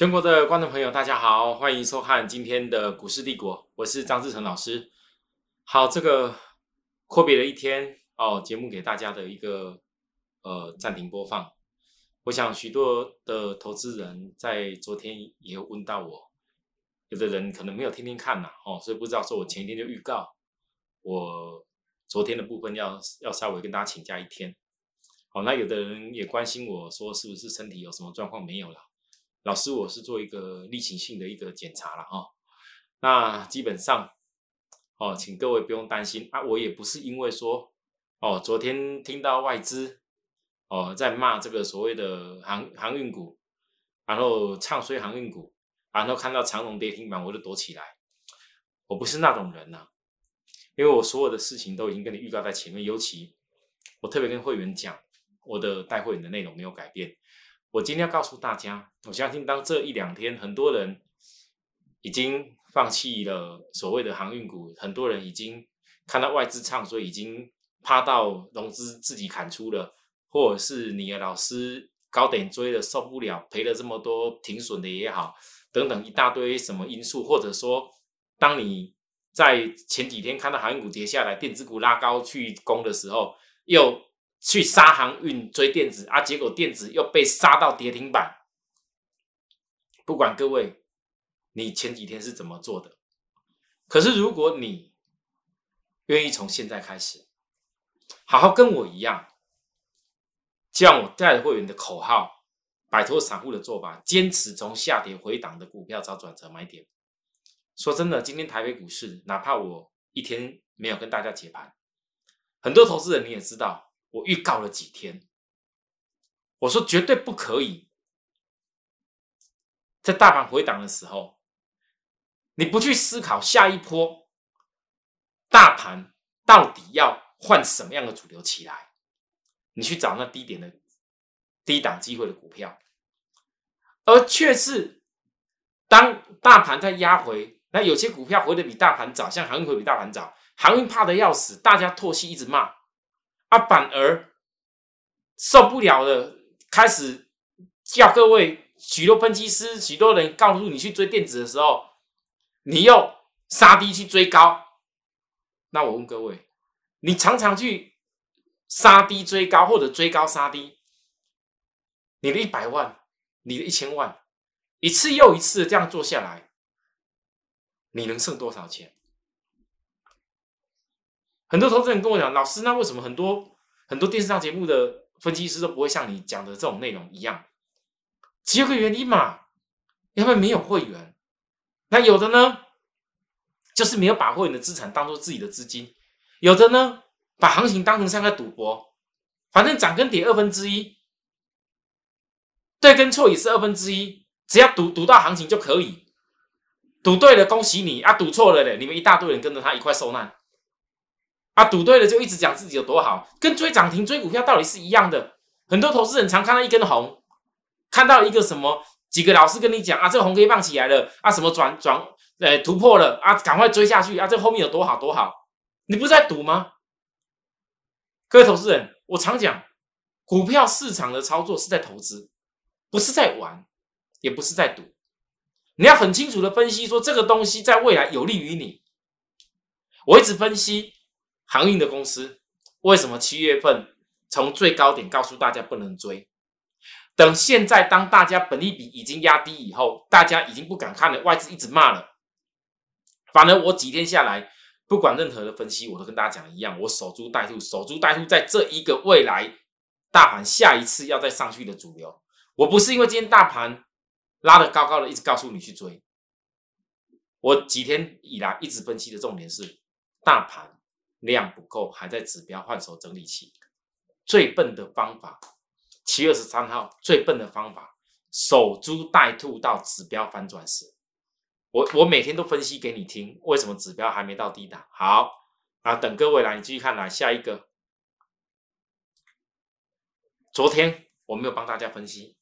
全国的观众朋友，大家好，欢迎收看今天的股市帝国，我是张志成老师。好，这个阔别了一天哦，节目给大家的一个呃暂停播放。我想许多的投资人在昨天也有问到我，有的人可能没有天天看呐，哦，所以不知道说我前一天就预告我昨天的部分要要稍微跟大家请假一天。好，那有的人也关心我说是不是身体有什么状况没有了。老师，我是做一个例行性的一个检查了哈，那基本上哦，请各位不用担心啊，我也不是因为说哦，昨天听到外资哦在骂这个所谓的航航运股，然后唱衰航运股，然后看到长龙跌停板我就躲起来，我不是那种人呐，因为我所有的事情都已经跟你预告在前面，尤其我特别跟会员讲，我的带会员的内容没有改变。我今天要告诉大家，我相信当这一两天很多人已经放弃了所谓的航运股，很多人已经看到外资唱，所以已经趴到融资自己砍出了，或者是你的老师高点追了受不了，赔了这么多停损的也好，等等一大堆什么因素，或者说当你在前几天看到航运股跌下来，电子股拉高去攻的时候，又。去杀航运追电子啊，结果电子又被杀到跌停板。不管各位，你前几天是怎么做的？可是如果你愿意从现在开始，好好跟我一样，像我带会员的口号，摆脱散户的做法，坚持从下跌回档的股票找转折买点。说真的，今天台北股市，哪怕我一天没有跟大家解盘，很多投资人你也知道。我预告了几天，我说绝对不可以，在大盘回档的时候，你不去思考下一波大盘到底要换什么样的主流起来，你去找那低点的低档机会的股票，而却是当大盘在压回，那有些股票回的比大盘早，像航运回比大盘早，航运怕的要死，大家唾弃一直骂。啊，反而受不了了，开始叫各位许多分析师、许多人告诉你去追电子的时候，你又杀低去追高。那我问各位，你常常去杀低追高，或者追高杀低，你的一百万，你的一千万，一次又一次这样做下来，你能剩多少钱？很多投资人跟我讲，老师，那为什么很多很多电视上节目的分析师都不会像你讲的这种内容一样？只有个原因嘛，因为没有会员。那有的呢，就是没有把会员的资产当做自己的资金；有的呢，把行情当成像在赌博，反正涨跟跌二分之一，对跟错也是二分之一，只要赌赌到行情就可以。赌对了，恭喜你啊！赌错了嘞，你们一大堆人跟着他一块受难。啊，赌对了就一直讲自己有多好，跟追涨停追股票道理是一样的。很多投资人常看到一根红，看到一个什么几个老师跟你讲啊，这个红 K 棒起来了啊，什么转转呃突破了啊，赶快追下去啊，这后面有多好多好，你不是在赌吗？各位投资人，我常讲，股票市场的操作是在投资，不是在玩，也不是在赌。你要很清楚的分析说这个东西在未来有利于你。我一直分析。航运的公司为什么七月份从最高点告诉大家不能追？等现在当大家本利比已经压低以后，大家已经不敢看了，外资一直骂了。反而我几天下来，不管任何的分析，我都跟大家讲一样，我守株待兔，守株待兔，在这一个未来大盘下一次要再上去的主流，我不是因为今天大盘拉的高高的，一直告诉你去追。我几天以来一直分析的重点是大盘。量不够，还在指标换手整理期。最笨的方法，七月十三号最笨的方法，守株待兔到指标反转时。我我每天都分析给你听，为什么指标还没到低档？好啊，等各位来，你继续看来下一个。昨天我没有帮大家分析，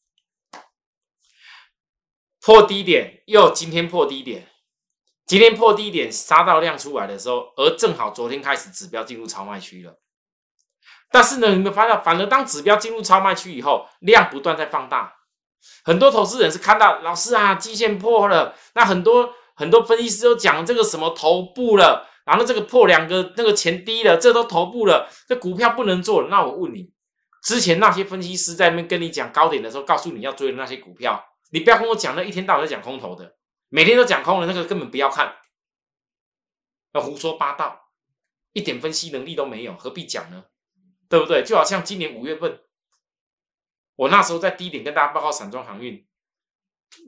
破低点，又今天破低点。今天破低点杀到量出来的时候，而正好昨天开始指标进入超卖区了。但是呢，你们发现，反而当指标进入超卖区以后，量不断在放大，很多投资人是看到老师啊，基线破了，那很多很多分析师都讲这个什么头部了，然后这个破两个那个前低了，这都头部了，这股票不能做了。那我问你，之前那些分析师在那边跟你讲高点的时候，告诉你要追的那些股票，你不要跟我讲那一天到晚在讲空头的，每天都讲空的那个根本不要看，要胡说八道，一点分析能力都没有，何必讲呢？对不对？就好像今年五月份。我那时候在低点跟大家报告散装航运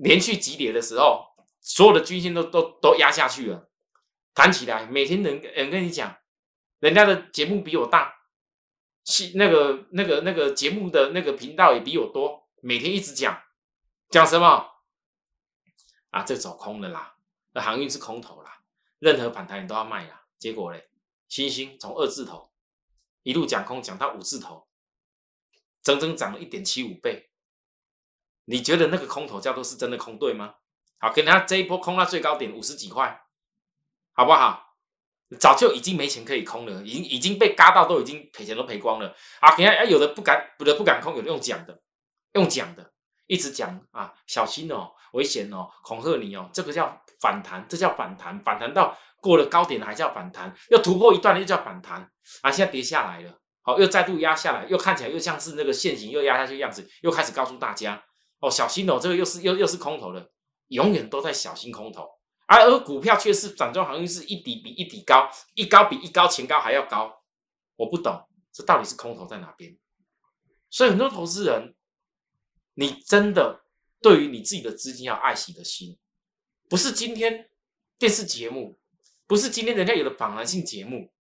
连续急跌的时候，所有的均线都都都压下去了。谈起来，每天人人跟你讲，人家的节目比我大，是那个那个那个节目的那个频道也比我多，每天一直讲讲什么啊？这走空了啦，那航运是空头啦，任何反弹你都要卖啦。结果嘞，星星从二字头一路讲空讲到五字头。整整涨了一点七五倍，你觉得那个空头叫做是真的空对吗？好，跟他这一波空到最高点五十几块，好不好？早就已经没钱可以空了，已经已经被嘎到都已经赔钱都赔光了。啊，给他有的不敢，有的不敢空，有的用讲的，用讲的，一直讲啊，小心哦，危险哦，恐吓你哦，这个叫反弹，这叫反弹，反弹到过了高点还叫反弹，要突破一段又叫反弹，啊，现在跌下来了。好，又再度压下来，又看起来又像是那个线型又压下去的样子，又开始告诉大家哦，小心哦，这个又是又又是空头了，永远都在小心空头，而而股票却是转中行情是一底比一底高，一高比一高前高还要高，我不懂这到底是空头在哪边？所以很多投资人，你真的对于你自己的资金要爱惜的心，不是今天电视节目，不是今天人家有的访谈性节目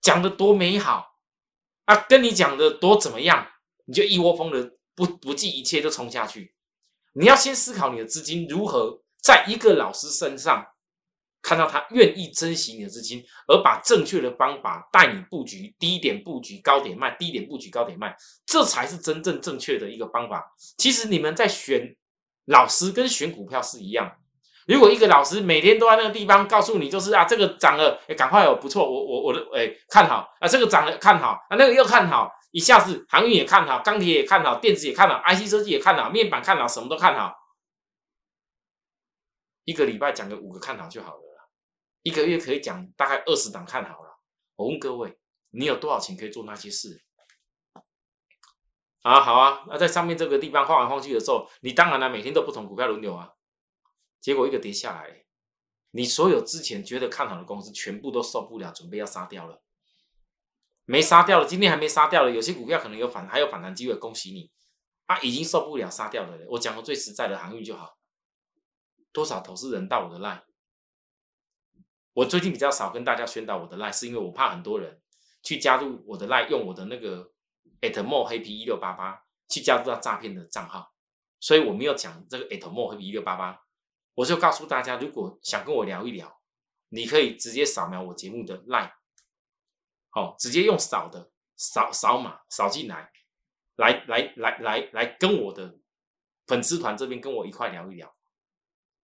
讲的多美好。啊，跟你讲的多怎么样，你就一窝蜂的不不计一切就冲下去。你要先思考你的资金如何在一个老师身上看到他愿意珍惜你的资金，而把正确的方法带你布局低点布局高点卖，低点布局高点卖，这才是真正正确的一个方法。其实你们在选老师跟选股票是一样。如果一个老师每天都在那个地方告诉你，就是啊，这个涨了，哎，赶快哦，不错，我我我的哎看好啊，这个涨了看好啊，那个又看好，一下子航运也看好，钢铁也看好，电子也看好，IC 设计也看好，面板看好，什么都看好。一个礼拜讲个五个看好就好了啦，一个月可以讲大概二十档看好了。我问各位，你有多少钱可以做那些事？啊，好啊，那在上面这个地方晃来晃去的时候，你当然了，每天都不同股票轮流啊。结果一个跌下来，你所有之前觉得看好的公司全部都受不了，准备要杀掉了。没杀掉了，今天还没杀掉了，有些股票可能有反，还有反弹机会，恭喜你。啊，已经受不了杀掉了。我讲个最实在的航运就好。多少投资人到我的 line？我最近比较少跟大家宣导我的赖是因为我怕很多人去加入我的赖用我的那个 atmo 黑皮一六八八去加入到诈骗的账号，所以我没有讲这个 atmo 黑皮一六八八。我就告诉大家，如果想跟我聊一聊，你可以直接扫描我节目的 line，好，直接用扫的扫扫码扫进来，来来来来来跟我的粉丝团这边跟我一块聊一聊。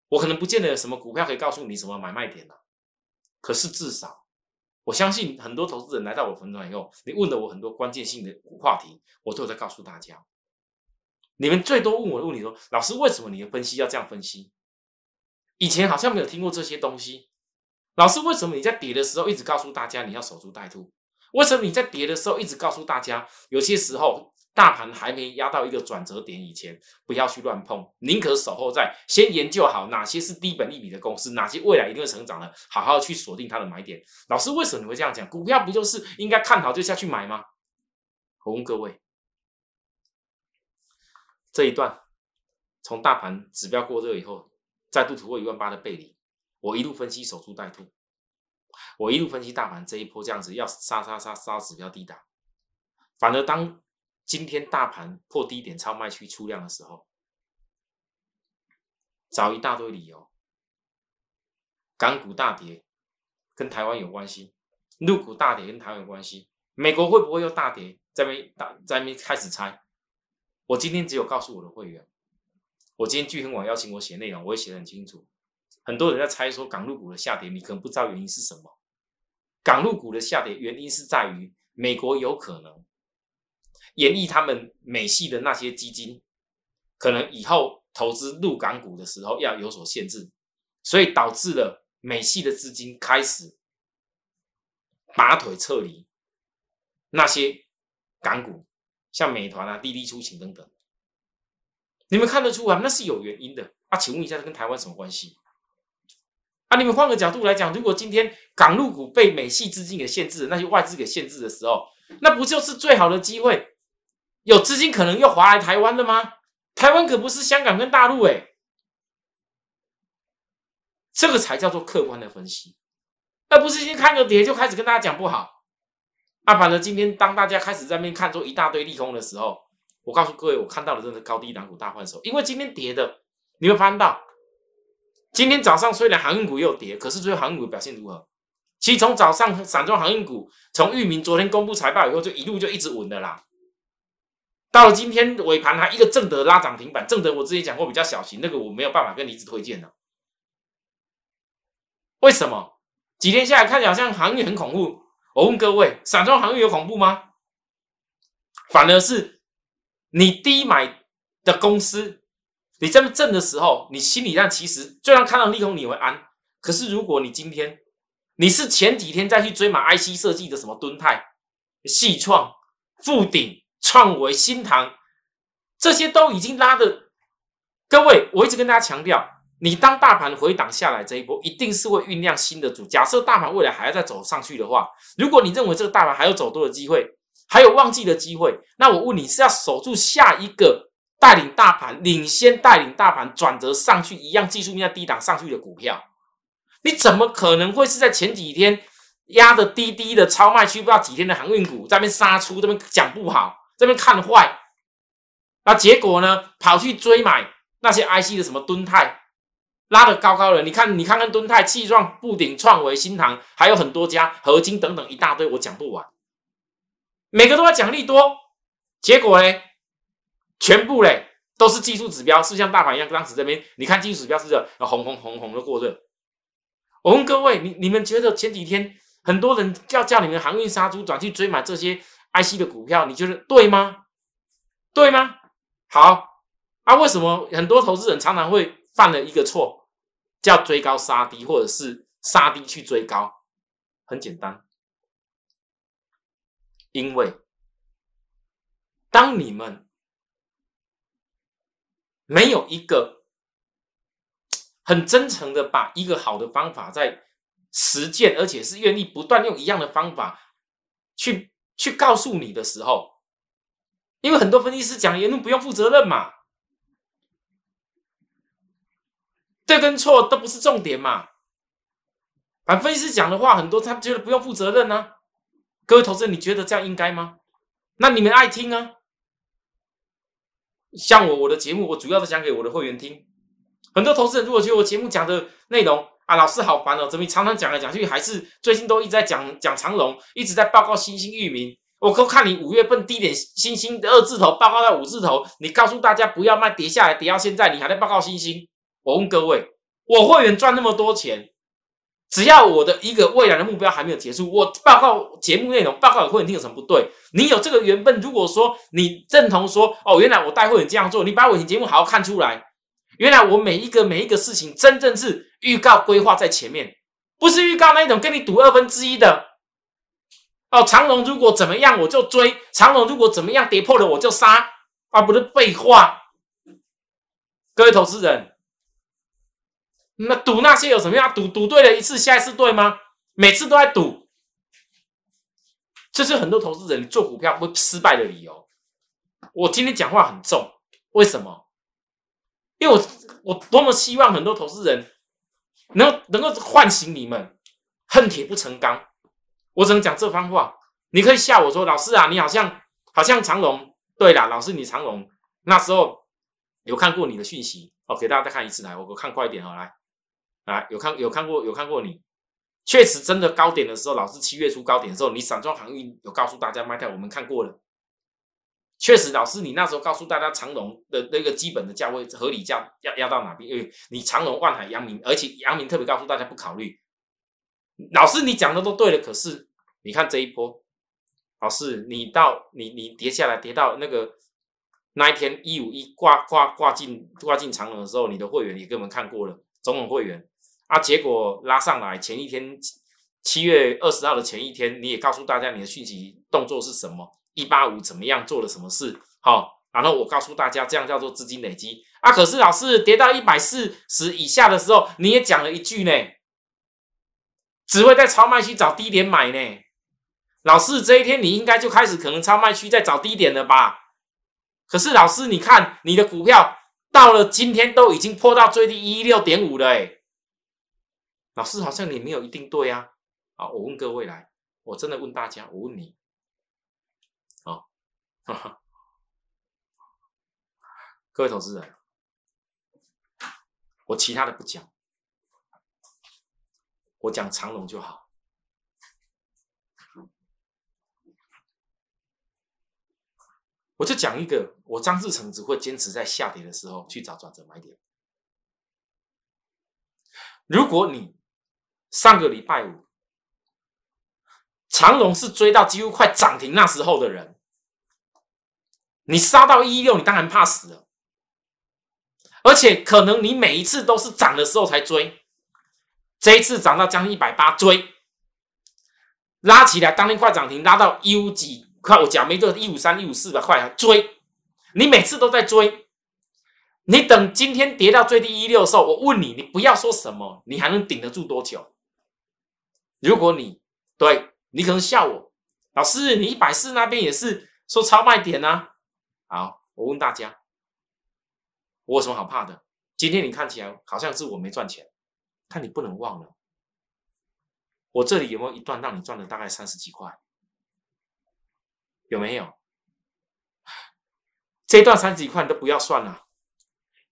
我可能不见得有什么股票可以告诉你什么买卖点了，可是至少我相信很多投资人来到我粉丝团以后，你问了我很多关键性的话题，我都有在告诉大家。你们最多问我的问题说，老师为什么你的分析要这样分析？以前好像没有听过这些东西，老师，为什么你在跌的时候一直告诉大家你要守株待兔？为什么你在跌的时候一直告诉大家，有些时候大盘还没压到一个转折点以前，不要去乱碰，宁可守候在先研究好哪些是低本利比的公司，哪些未来一定会成长的，好好去锁定它的买点。老师，为什么你会这样讲？股票不就是应该看好就下去买吗？我问各位，这一段从大盘指标过热以后。再度突破一万八的背离，我一路分析守株待兔，我一路分析大盘这一波这样子要杀杀杀杀指标低档，反而当今天大盘破低点超卖区出量的时候，找一大堆理由，港股大跌跟台湾有关系，陆股大跌跟台湾有关系，美国会不会又大跌？在没大在没开始猜，我今天只有告诉我的会员。我今天聚亨网邀请我写内容，我也写得很清楚。很多人在猜说港陆股的下跌，你可能不知道原因是什么。港陆股的下跌原因是在于美国有可能演绎他们美系的那些基金可能以后投资入港股的时候要有所限制，所以导致了美系的资金开始拔腿撤离那些港股，像美团啊、滴滴出行等等。你们看得出来，那是有原因的啊？请问一下，这跟台湾什么关系？啊，你们换个角度来讲，如果今天港陆股被美系资金给限制，那些外资给限制的时候，那不就是最好的机会？有资金可能又划来台湾了吗？台湾可不是香港跟大陆哎，这个才叫做客观的分析，而不是先看个跌就开始跟大家讲不好。啊，反正今天当大家开始在那边看出一大堆利空的时候，我告诉各位，我看到的真的高低两股大换手，因为今天跌的，你会发现到。今天早上虽然航运股又跌，可是最后航运股表现如何？其实从早上散装航运股，从域名昨天公布财报以后，就一路就一直稳的啦。到了今天尾盘还一个正德拉涨停板，正德我之前讲过比较小型，那个我没有办法跟你一直推荐的。为什么？几天下来看起来好像航运很恐怖。我问各位，散装航运有恐怖吗？反而是你低买的公司。你这么挣的时候，你心里上其实就算看到利空你会安。可是如果你今天你是前几天再去追买 IC 设计的什么敦泰、细创、富鼎、创维、新塘，这些都已经拉的。各位，我一直跟大家强调，你当大盘回档下来这一波，一定是会酝酿新的主。假设大盘未来还要再走上去的话，如果你认为这个大盘还有走多的机会，还有旺季的机会，那我问你是要守住下一个？带领大盘领先，带领大盘转折上去，一样技术面在低档上去的股票，你怎么可能会是在前几天压的低低的超卖区，不知道几天的航运股在那边杀出，这边讲不好，这边看坏，那结果呢，跑去追买那些 IC 的什么敦泰，拉的高高的，你看，你看看敦泰、气壮、布顶、创维、新塘，还有很多家合金等等一大堆，我讲不完，每个都要讲利多，结果呢？全部嘞都是技术指标，是像大盘一样。当时这边你看技术指标是这红红红红的过热。我问各位，你你们觉得前几天很多人叫叫你们航运杀猪转去追买这些 IC 的股票，你觉得对吗？对吗？好，啊，为什么很多投资人常常会犯了一个错，叫追高杀低，或者是杀低去追高？很简单，因为当你们。没有一个很真诚的把一个好的方法在实践，而且是愿意不断用一样的方法去去告诉你的时候，因为很多分析师讲言论不用负责任嘛，对跟错都不是重点嘛。反分析师讲的话很多，他觉得不用负责任呢。各位投资人，你觉得这样应该吗？那你们爱听啊？像我我的节目，我主要是讲给我的会员听。很多投资人如果觉得我节目讲的内容啊，老师好烦哦，怎么常常讲来讲去，还是最近都一直在讲讲长龙，一直在报告新兴域名。我都看你五月份低点新兴的二字头报告到五字头，你告诉大家不要卖，跌下来跌到现在，你还在报告新兴。我问各位，我会员赚那么多钱，只要我的一个未来的目标还没有结束，我报告节目内容报告给会员听有什么不对？你有这个缘分，如果说你认同说哦，原来我带会员这样做，你把我以前节目好好看出来，原来我每一个每一个事情真正是预告规划在前面，不是预告那一种跟你赌二分之一的哦。长龙如果怎么样我就追，长龙如果怎么样跌破了我就杀，啊，不是废话。各位投资人，那赌那些有什么样？赌赌对了一次，下一次对吗？每次都在赌。这是很多投资人做股票会失败的理由。我今天讲话很重，为什么？因为我我多么希望很多投资人能能够唤醒你们，恨铁不成钢。我只能讲这番话。你可以笑我说，老师啊，你好像好像长龙。对了，老师你长龙那时候有看过你的讯息哦，给大家再看一次来，我我看快一点哦，来来有看有看过有看过你。确实，真的高点的时候，老师七月初高点的时候，你散装航运有告诉大家卖掉，我们看过了。确实，老师你那时候告诉大家长龙的那个基本的价位合理价要要到哪边？因为你长龙、万海、阳明，而且阳明特别告诉大家不考虑。老师你讲的都对了，可是你看这一波，老师你到你你跌下来跌到那个那一天一五一挂挂挂进挂进长龙的时候，你的会员也给我们看过了，总统会员啊，结果拉上来前一天七月二十号的前一天，你也告诉大家你的讯息动作是什么，一八五怎么样做了什么事，好，然后我告诉大家这样叫做资金累积啊。可是老师跌到一百四十以下的时候，你也讲了一句呢，只会在超卖区找低点买呢。老师这一天你应该就开始可能超卖区在找低点了吧？可是老师，你看你的股票到了今天都已经破到最低一六点五了，哎，老师好像你没有一定对啊。好，我问各位来，我真的问大家，我问你，各位投资人，我其他的不讲，我讲长龙就好。我就讲一个，我张志成只会坚持在下跌的时候去找转折买点。如果你上个礼拜五长龙是追到几乎快涨停那时候的人，你杀到一六，你当然怕死了。而且可能你每一次都是涨的时候才追，这一次涨到将近一百八追，拉起来当天快涨停，拉到 U 几。快，我讲没个一五三一五四吧，快追！你每次都在追，你等今天跌到最低一六的时候，我问你，你不要说什么，你还能顶得住多久？如果你对你可能笑我，老师，你一百四那边也是说超卖点呢？好，我问大家，我有什么好怕的？今天你看起来好像是我没赚钱，但你不能忘了，我这里有没有一段让你赚了大概三十几块？有没有？这段三十几块你都不要算了。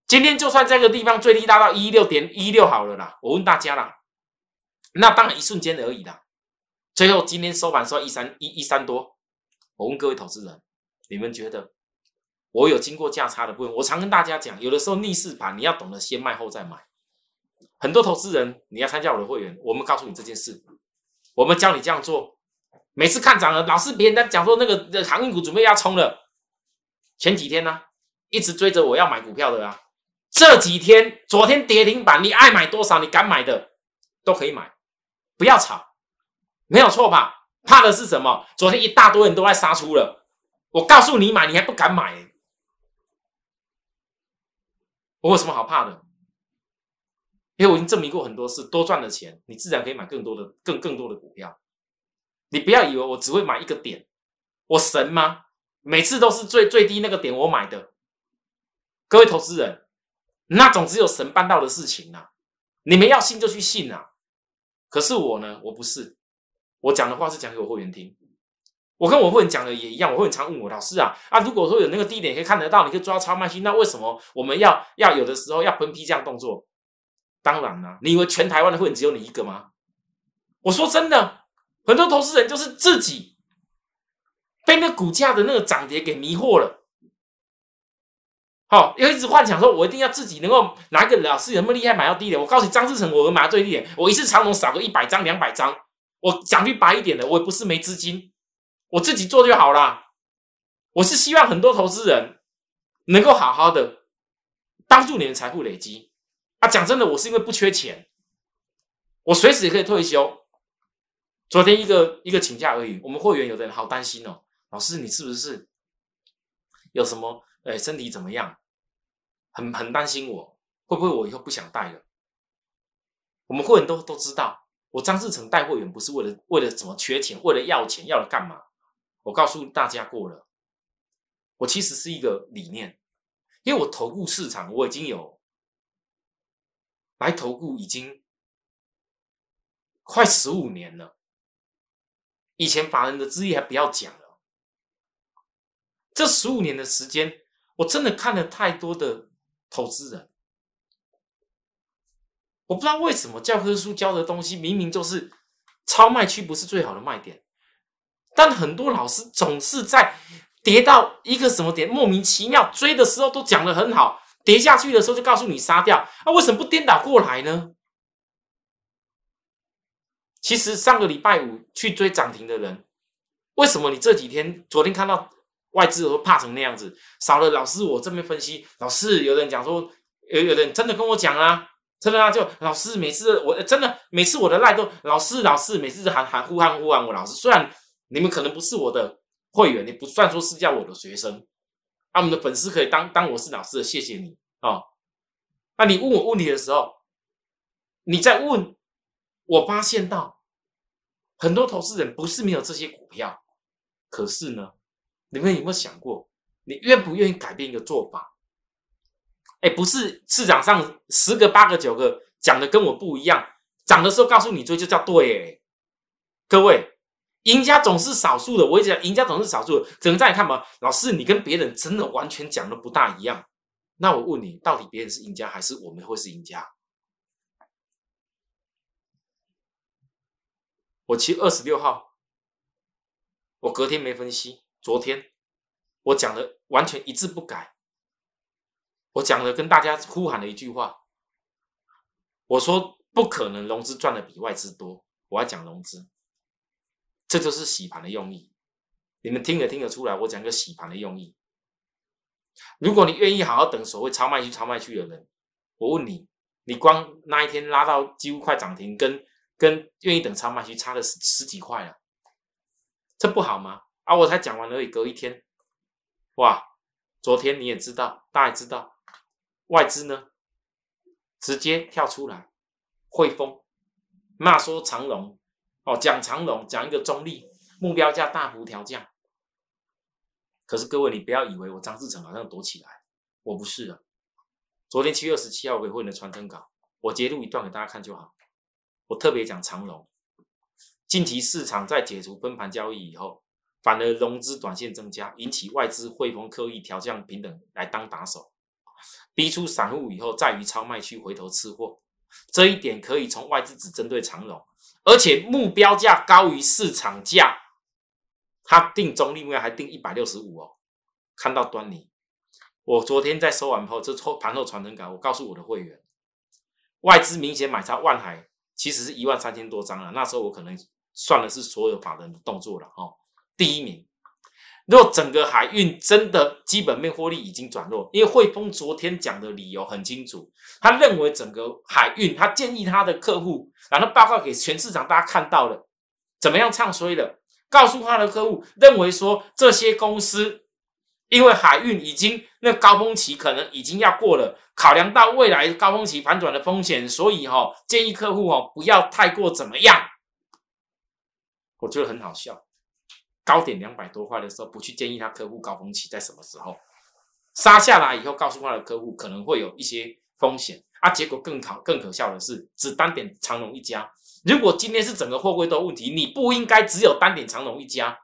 今天就算这个地方最低拉到一六点一六好了啦。我问大家啦，那当然一瞬间而已啦。最后今天收盘收一三一一三多。我问各位投资人，你们觉得我有经过价差的部分？我常跟大家讲，有的时候逆势盘你要懂得先卖后再买。很多投资人你要参加我的会员，我们告诉你这件事，我们教你这样做。每次看涨了，老是别人在讲说那个的航运股准备要冲了。前几天呢，一直追着我要买股票的啊。这几天，昨天跌停板，你爱买多少，你敢买的都可以买，不要炒，没有错吧？怕的是什么？昨天一大堆人都在杀出了，我告诉你买，你还不敢买？我有什么好怕的？因为我已经证明过很多次，多赚的钱，你自然可以买更多的、更更多的股票。你不要以为我只会买一个点，我神吗？每次都是最最低那个点我买的。各位投资人，那种只有神办到的事情啊！你们要信就去信啊！可是我呢，我不是，我讲的话是讲给我会员听。我跟我会员讲的也一样，我会员常问我老师啊啊，如果说有那个低点可以看得到，你可以抓超卖区，那为什么我们要要有的时候要分批这样动作？当然啦，你以为全台湾的会员只有你一个吗？我说真的。很多投资人就是自己被那股价的那个涨跌给迷惑了，好，又一直幻想说，我一定要自己能够拿个老师有那么厉害买到低点。我告诉你，张志成，我买到最低点，我一次长龙少个一百张、两百张，我讲句白一点的，我也不是没资金，我自己做就好啦。我是希望很多投资人能够好好的帮助你的财富累积啊。讲真的，我是因为不缺钱，我随时也可以退休。昨天一个一个请假而已，我们会员有的人好担心哦，老师你是不是有什么诶身体怎么样？很很担心我会不会我以后不想带了？我们会员都都知道，我张志成带会员不是为了为了怎么缺钱，为了要钱要了干嘛？我告诉大家过了，我其实是一个理念，因为我投顾市场我已经有来投顾已经快十五年了。以前法人的资历还不要讲了，这十五年的时间，我真的看了太多的投资人，我不知道为什么教科书教的东西明明就是超卖区不是最好的卖点，但很多老师总是在跌到一个什么点莫名其妙追的时候都讲的很好，跌下去的时候就告诉你杀掉，那为什么不颠倒过来呢？其实上个礼拜五去追涨停的人，为什么你这几天昨天看到外资都怕成那样子，少了老师我这边分析，老师有人讲说，有有人真的跟我讲啊，真的啊，就老师每次我真的每次我的赖都老师老师每次喊喊呼喊呼喊我老师，虽然你们可能不是我的会员，你不算说是叫我的学生，啊，我们的粉丝可以当当我是老师的，谢谢你啊。那你问我问题的时候，你在问，我发现到很多投资人不是没有这些股票，可是呢，你们有没有想过，你愿不愿意改变一个做法？哎，不是市场上十个八个九个讲的跟我不一样，涨的时候告诉你追就叫对。各位，赢家总是少数的，我一直讲赢家总是少数的，只能这样看吧。老师，你跟别人真的完全讲的不大一样。那我问你，到底别人是赢家还是我们会是赢家？我其实二十六号，我隔天没分析，昨天我讲的完全一字不改。我讲的跟大家呼喊的一句话，我说不可能融资赚的比外资多，我要讲融资，这就是洗盘的用意。你们听得听得出来，我讲个洗盘的用意。如果你愿意好好等所谓超卖区、超卖区的人，我问你，你光那一天拉到几乎快涨停，跟跟愿意等超卖区差了十十几块了，这不好吗？啊，我才讲完而已，隔一天，哇，昨天你也知道，大家也知道，外资呢直接跳出来，汇丰骂说长龙，哦，讲长龙，讲一个中立目标价大幅调降。可是各位，你不要以为我张志成好像躲起来，我不是啊。昨天七月二十七号给会员的传真稿，我截录一段给大家看就好。我特别讲长龙，近期市场在解除分盘交易以后，反而融资短线增加，引起外资汇丰刻意调降平等来当打手，逼出散户以后，在于超卖区回头吃货。这一点可以从外资只针对长龙，而且目标价高于市场价。他定中立目标还定一百六十五哦，看到端倪。我昨天在收完后，这后盘后传真稿，我告诉我的会员，外资明显买超万海，其实是一万三千多张了。那时候我可能算的是所有法人的动作了哦。第一名，若整个海运真的基本面获利已经转弱，因为汇丰昨天讲的理由很清楚，他认为整个海运，他建议他的客户，然后报告给全市场大家看到了，怎么样唱衰了。告诉他的客户，认为说这些公司因为海运已经那高峰期可能已经要过了，考量到未来高峰期反转的风险，所以哈建议客户哈不要太过怎么样。我觉得很好笑，高点两百多块的时候不去建议他客户高峰期在什么时候，杀下来以后告诉他的客户可能会有一些风险啊，结果更可更可笑的是只单点长隆一家。如果今天是整个货柜都问题，你不应该只有单点长隆一家，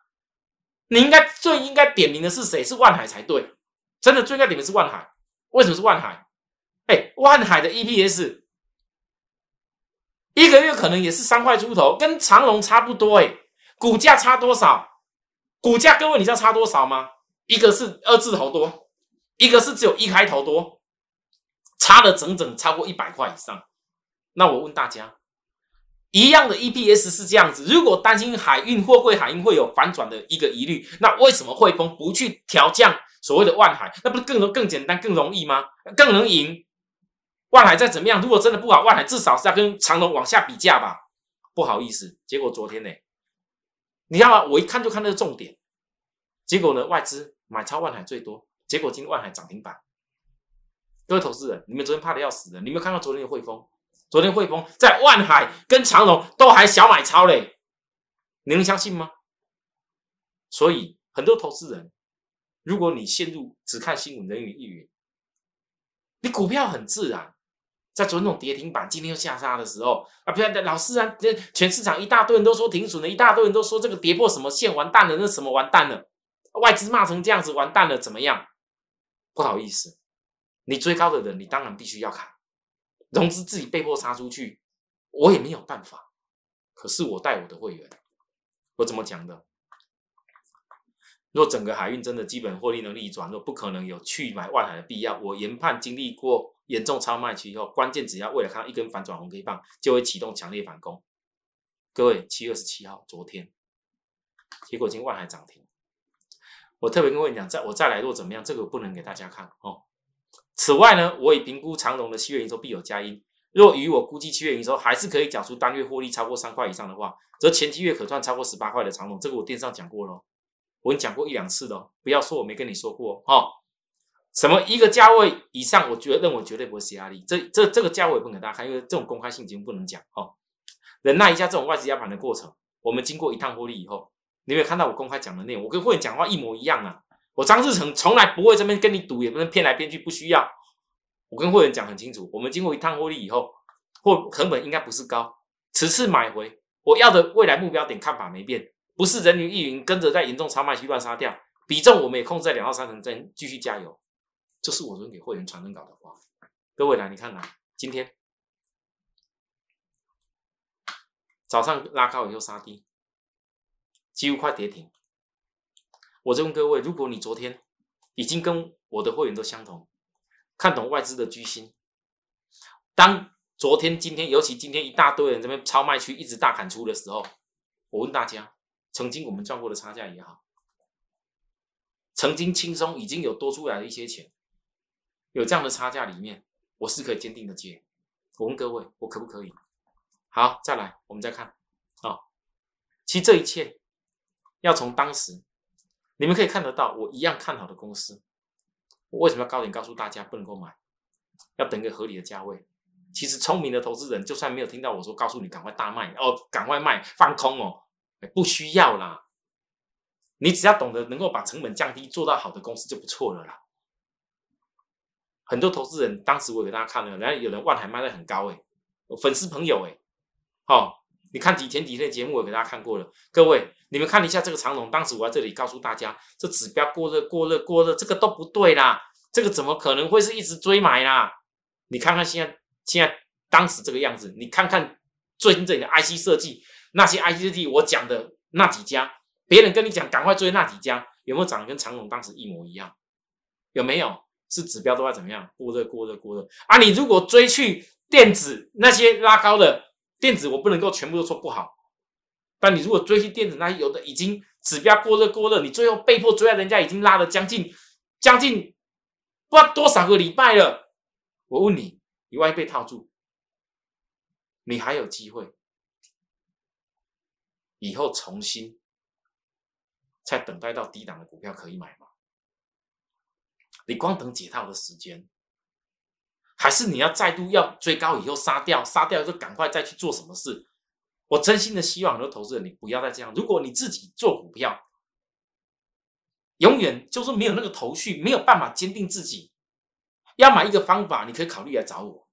你应该最应该点名的是谁？是万海才对，真的最应该点名是万海。为什么是万海？哎，万海的 EPS 一个月可能也是三块出头，跟长隆差不多。哎，股价差多少？股价各位你知道差多少吗？一个是二字头多，一个是只有一开头多，差了整整超过一百块以上。那我问大家。一样的 EPS 是这样子，如果担心海运货柜海运会有反转的一个疑虑，那为什么汇丰不去调降所谓的万海？那不是更容更简单更容易吗？更能赢？万海再怎么样，如果真的不好，万海至少是要跟长隆往下比价吧？不好意思，结果昨天呢，你知道吗？我一看就看那重点，结果呢，外资买超万海最多，结果今天万海涨停板。各位投资人，你们昨天怕的要死的，你们看到昨天的汇丰？昨天汇丰在万海跟长隆都还小买超嘞，你能相信吗？所以很多投资人，如果你陷入只看新闻人云亦云，你股票很自然，在昨天那种跌停板，今天又下杀的时候啊，不要老师啊，全市场一大堆人都说停损了，一大堆人都说这个跌破什么线完蛋了，那什么完蛋了，外资骂成这样子完蛋了，怎么样？不好意思，你追高的人，你当然必须要砍。融资自己被迫杀出去，我也没有办法。可是我带我的会员，我怎么讲的？若整个海运真的基本获利能力转弱，不可能有去买外海的必要。我研判经历过严重超卖期以后，关键只要为了看到一根反转红 K 棒，就会启动强烈反攻。各位，七月二十七号，昨天，结果今天万海涨停。我特别跟会员讲，再我再来若怎么样，这个不能给大家看哦。此外呢，我已评估长荣的七月营收必有佳音。若与我估计七月营收还是可以缴出单月获利超过三块以上的话，则前七月可赚超过十八块的长龙，这个我电视上讲过了，我已经讲过一两次了，不要说我没跟你说过哦。什么一个价位以上，我觉得认为绝对不会是压力。这这这个价位不能给大家看，因为这种公开性已经不能讲哦。忍耐一下这种外资压盘的过程，我们经过一趟获利以后，你有没有看到我公开讲的内容？我跟会员讲话一模一样啊。我张志成从来不会这边跟你赌，也不能骗来骗去，不需要。我跟会员讲很清楚，我们经过一趟获利以后，或成本应该不是高，此次买回我要的未来目标点看法没变，不是人云亦云，跟着在严重超卖区乱杀掉，比重我们也控制在两到三成再，继续加油。这是我昨天给会员传真稿的话。各位来，你看啊，今天早上拉高以后杀低，几乎快跌停。我就问各位，如果你昨天已经跟我的会员都相同。看懂外资的居心。当昨天、今天，尤其今天一大堆人这边超卖区一直大砍出的时候，我问大家：曾经我们赚过的差价也好，曾经轻松已经有多出来的一些钱，有这样的差价里面，我是可以坚定的接。我问各位，我可不可以？好，再来，我们再看啊。其实这一切要从当时，你们可以看得到，我一样看好的公司。我为什么要高点告诉大家不能够买？要等一个合理的价位。其实聪明的投资人，就算没有听到我说告诉你赶快大卖哦，赶快卖放空哦，不需要啦。你只要懂得能够把成本降低，做到好的公司就不错了啦。很多投资人当时我给大家看了，然后有人万海卖的很高哎，粉丝朋友哎，好，你看几前几天节目我给大家看过了，各位。你们看一下这个长龙，当时我在这里告诉大家，这指标过热、过热、过热，这个都不对啦，这个怎么可能会是一直追买啦？你看看现在，现在当时这个样子，你看看最近这里的 IC 设计，那些 IC 设计我讲的那几家，别人跟你讲赶快追那几家，有没有长得跟长龙当时一模一样？有没有？是指标都在怎么样？过热、过热、过热啊！你如果追去电子那些拉高的电子，我不能够全部都说不好。但你如果追去电子，那有的已经指标过热过热，你最后被迫追在人家已经拉了将近将近不知道多少个礼拜了。我问你，你万一被套住，你还有机会以后重新再等待到低档的股票可以买吗？你光等解套的时间，还是你要再度要追高以后杀掉，杀掉就赶快再去做什么事？我真心的希望很多投资人，你不要再这样。如果你自己做股票，永远就是没有那个头绪，没有办法坚定自己，要买一个方法，你可以考虑来找我，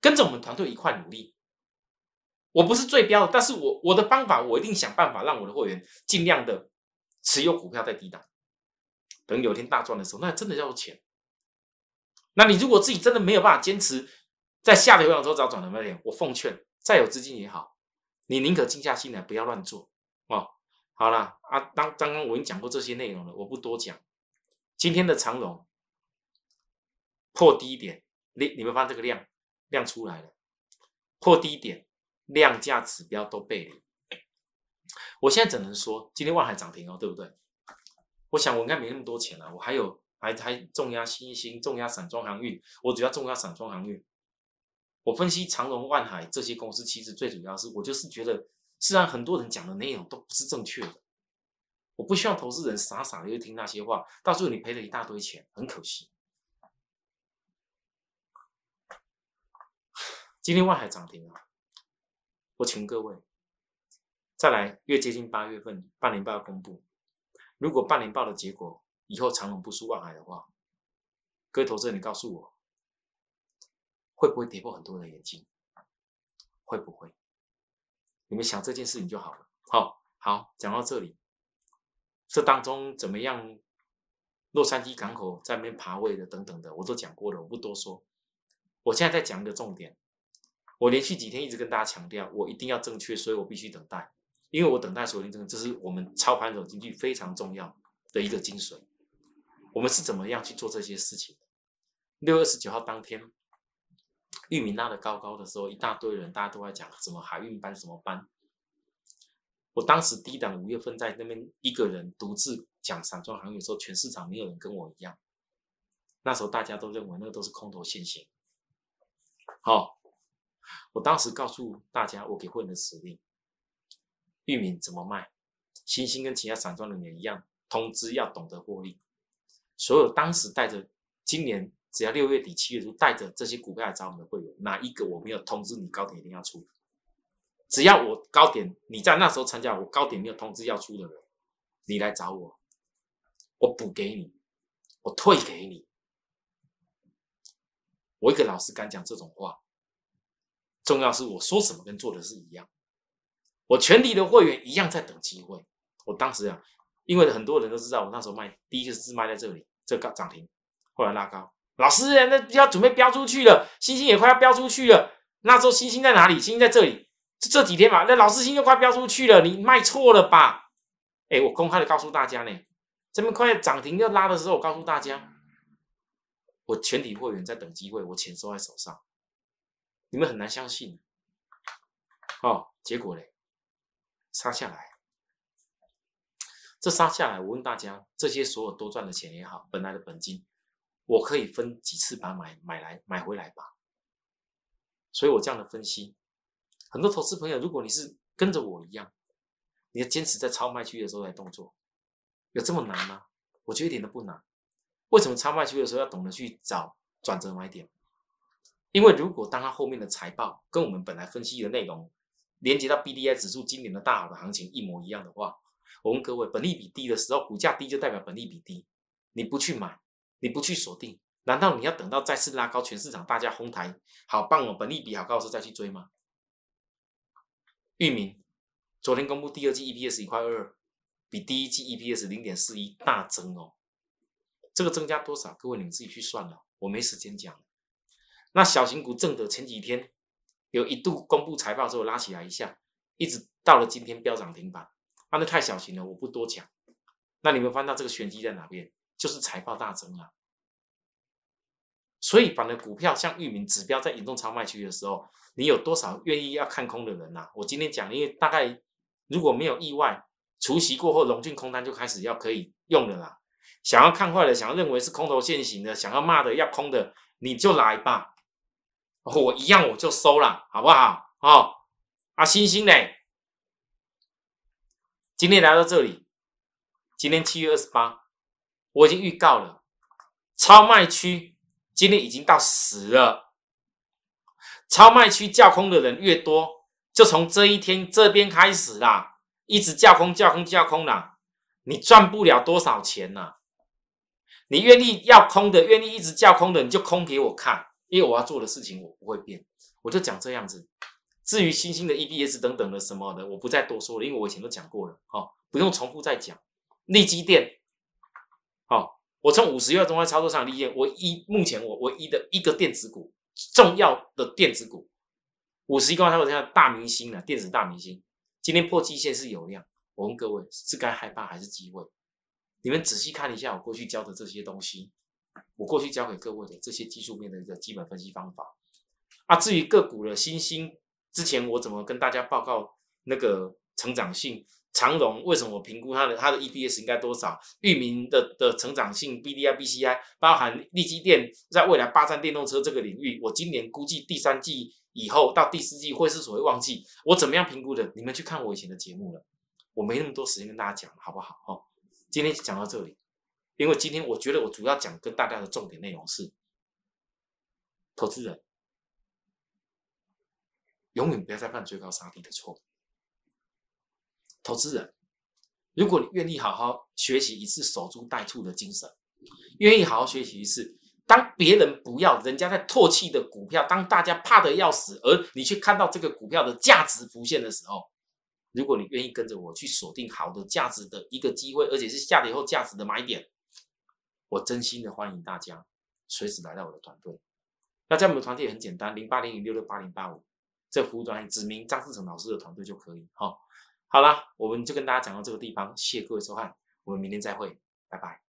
跟着我们团队一块努力。我不是最标的，但是我我的方法，我一定想办法让我的会员尽量的持有股票在低档，等有天大赚的时候，那真的叫做钱。那你如果自己真的没有办法坚持，在下跌回之后找转的卖点，我奉劝再有资金也好。你宁可静下心来，不要乱做哦。好了啊，当刚刚我已经讲过这些内容了，我不多讲。今天的长龙破低点，你你们发现这个量量出来了，破低点，量价指标都背离。我现在只能说，今天万海涨停哦，对不对？我想我应该没那么多钱了，我还有还还重压新兴，重压散装航运，我主要重压散装航运。我分析长荣、万海这些公司，其实最主要是我就是觉得，实际上很多人讲的内容都不是正确的。我不希望投资人傻傻的去听那些话，到时候你赔了一大堆钱，很可惜。今天万海涨停啊！我请各位再来，越接近八月份半年报公布，如果半年报的结果以后长荣不输万海的话，各位投资人，你告诉我。会不会跌破很多人眼睛？会不会？你们想这件事情就好了。好，好，讲到这里，这当中怎么样？洛杉矶港口在那边爬位的等等的，我都讲过了，我不多说。我现在再讲一个重点，我连续几天一直跟大家强调，我一定要正确，所以我必须等待，因为我等待锁定这个，这是我们操盘手经济非常重要的一个精髓。我们是怎么样去做这些事情？六月二十九号当天。玉米拉的高高的时候，一大堆人，大家都在讲什么海运班什么班。我当时低档五月份在那边一个人独自讲散装航运的时候，全市场没有人跟我一样。那时候大家都认为那个都是空头现行。好，我当时告诉大家，我给会员的指令：玉米怎么卖？星星跟其他散装人员一样，通知要懂得获利。所有当时带着今年只要六月底七月初带着这些股票来找我们的会员，哪一个我没有通知你高点一定要出？只要我高点你在那时候参加，我高点没有通知要出的人，你来找我，我补给你，我退给你。我一个老师敢讲这种话，重要是我说什么跟做的是一样。我全体的会员一样在等机会。我当时啊，因为很多人都知道我那时候卖第一个是卖在这里，这个涨停，后来拉高。老师，那要准备飙出去了，星星也快要飙出去了。那时候星星在哪里？星星在这里。这几天嘛，那老师星就快飙出去了，你卖错了吧？哎，我公开的告诉大家呢，这么快涨停要拉的时候，我告诉大家，我全体会员在等机会，我钱收在手上，你们很难相信。哦，结果嘞，杀下来，这杀下来，我问大家，这些所有多赚的钱也好，本来的本金，我可以分几次把买买来买回来吧？所以我这样的分析。很多投资朋友，如果你是跟着我一样，你要坚持在超卖区的时候来动作，有这么难吗？我觉得一点都不难。为什么超卖区的时候要懂得去找转折买点？因为如果当它后面的财报跟我们本来分析的内容连接到 B D I 指数今年的大好的行情一模一样的话，我问各位，本利比低的时候，股价低就代表本利比低，你不去买，你不去锁定，难道你要等到再次拉高，全市场大家哄抬，好棒哦，本利比好高时再去追吗？域名昨天公布第二季 EPS 一块二，比第一季 EPS 零点四一大增哦。这个增加多少？各位你们自己去算了，我没时间讲。那小型股正德前几天有一度公布财报之后拉起来一下，一直到了今天飙涨停板，啊，那太小型了，我不多讲。那你们翻到这个玄机在哪边？就是财报大增啊。所以，反而股票像域名指标在引动超卖区的时候，你有多少愿意要看空的人呐？我今天讲，因为大概如果没有意外，除夕过后，龙俊空单就开始要可以用了啦。想要看坏的，想要认为是空头现行的，想要骂的要空的，你就来吧。我一样我就收了，好不好？哦，啊，星星呢，今天来到这里，今天七月二十八，我已经预告了超卖区。今天已经到十了，超卖区叫空的人越多，就从这一天这边开始啦，一直叫空叫空叫空啦，你赚不了多少钱呐！你愿意要空的，愿意一直叫空的，你就空给我看，因为我要做的事情我不会变，我就讲这样子。至于新兴的 EBS 等等的什么的，我不再多说了，因为我以前都讲过了，哦，不用重复再讲。利基电，哦。我从五十月中在操作上理解，我一目前我唯一的一个电子股，重要的电子股，五十一块，它有这样大明星了，电子大明星，今天破季线是有量。我问各位，是该害怕还是机会？你们仔细看一下我过去教的这些东西，我过去教给各位的这些技术面的一个基本分析方法。啊，至于个股的新兴，之前我怎么跟大家报告那个成长性？长荣为什么我评估它的它的 EPS 应该多少？域名的的成长性 BDI、BCI，包含利基电在未来霸占电动车这个领域，我今年估计第三季以后到第四季会是所谓旺季。我怎么样评估的？你们去看我以前的节目了。我没那么多时间跟大家讲，好不好？哦，今天就讲到这里，因为今天我觉得我主要讲跟大家的重点内容是，投资人永远不要再犯追高杀低的错误。投资人，如果你愿意好好学习一次守株待兔的精神，愿意好好学习一次，当别人不要、人家在唾弃的股票，当大家怕的要死，而你却看到这个股票的价值浮现的时候，如果你愿意跟着我去锁定好的价值的一个机会，而且是下跌后价值的买点，我真心的欢迎大家随时来到我的团队。那在我们的团队也很简单，零八零零六六八零八五，这服务专业指明张志成老师的团队就可以。哈。好啦，我们就跟大家讲到这个地方，谢谢各位收看，我们明天再会，拜拜。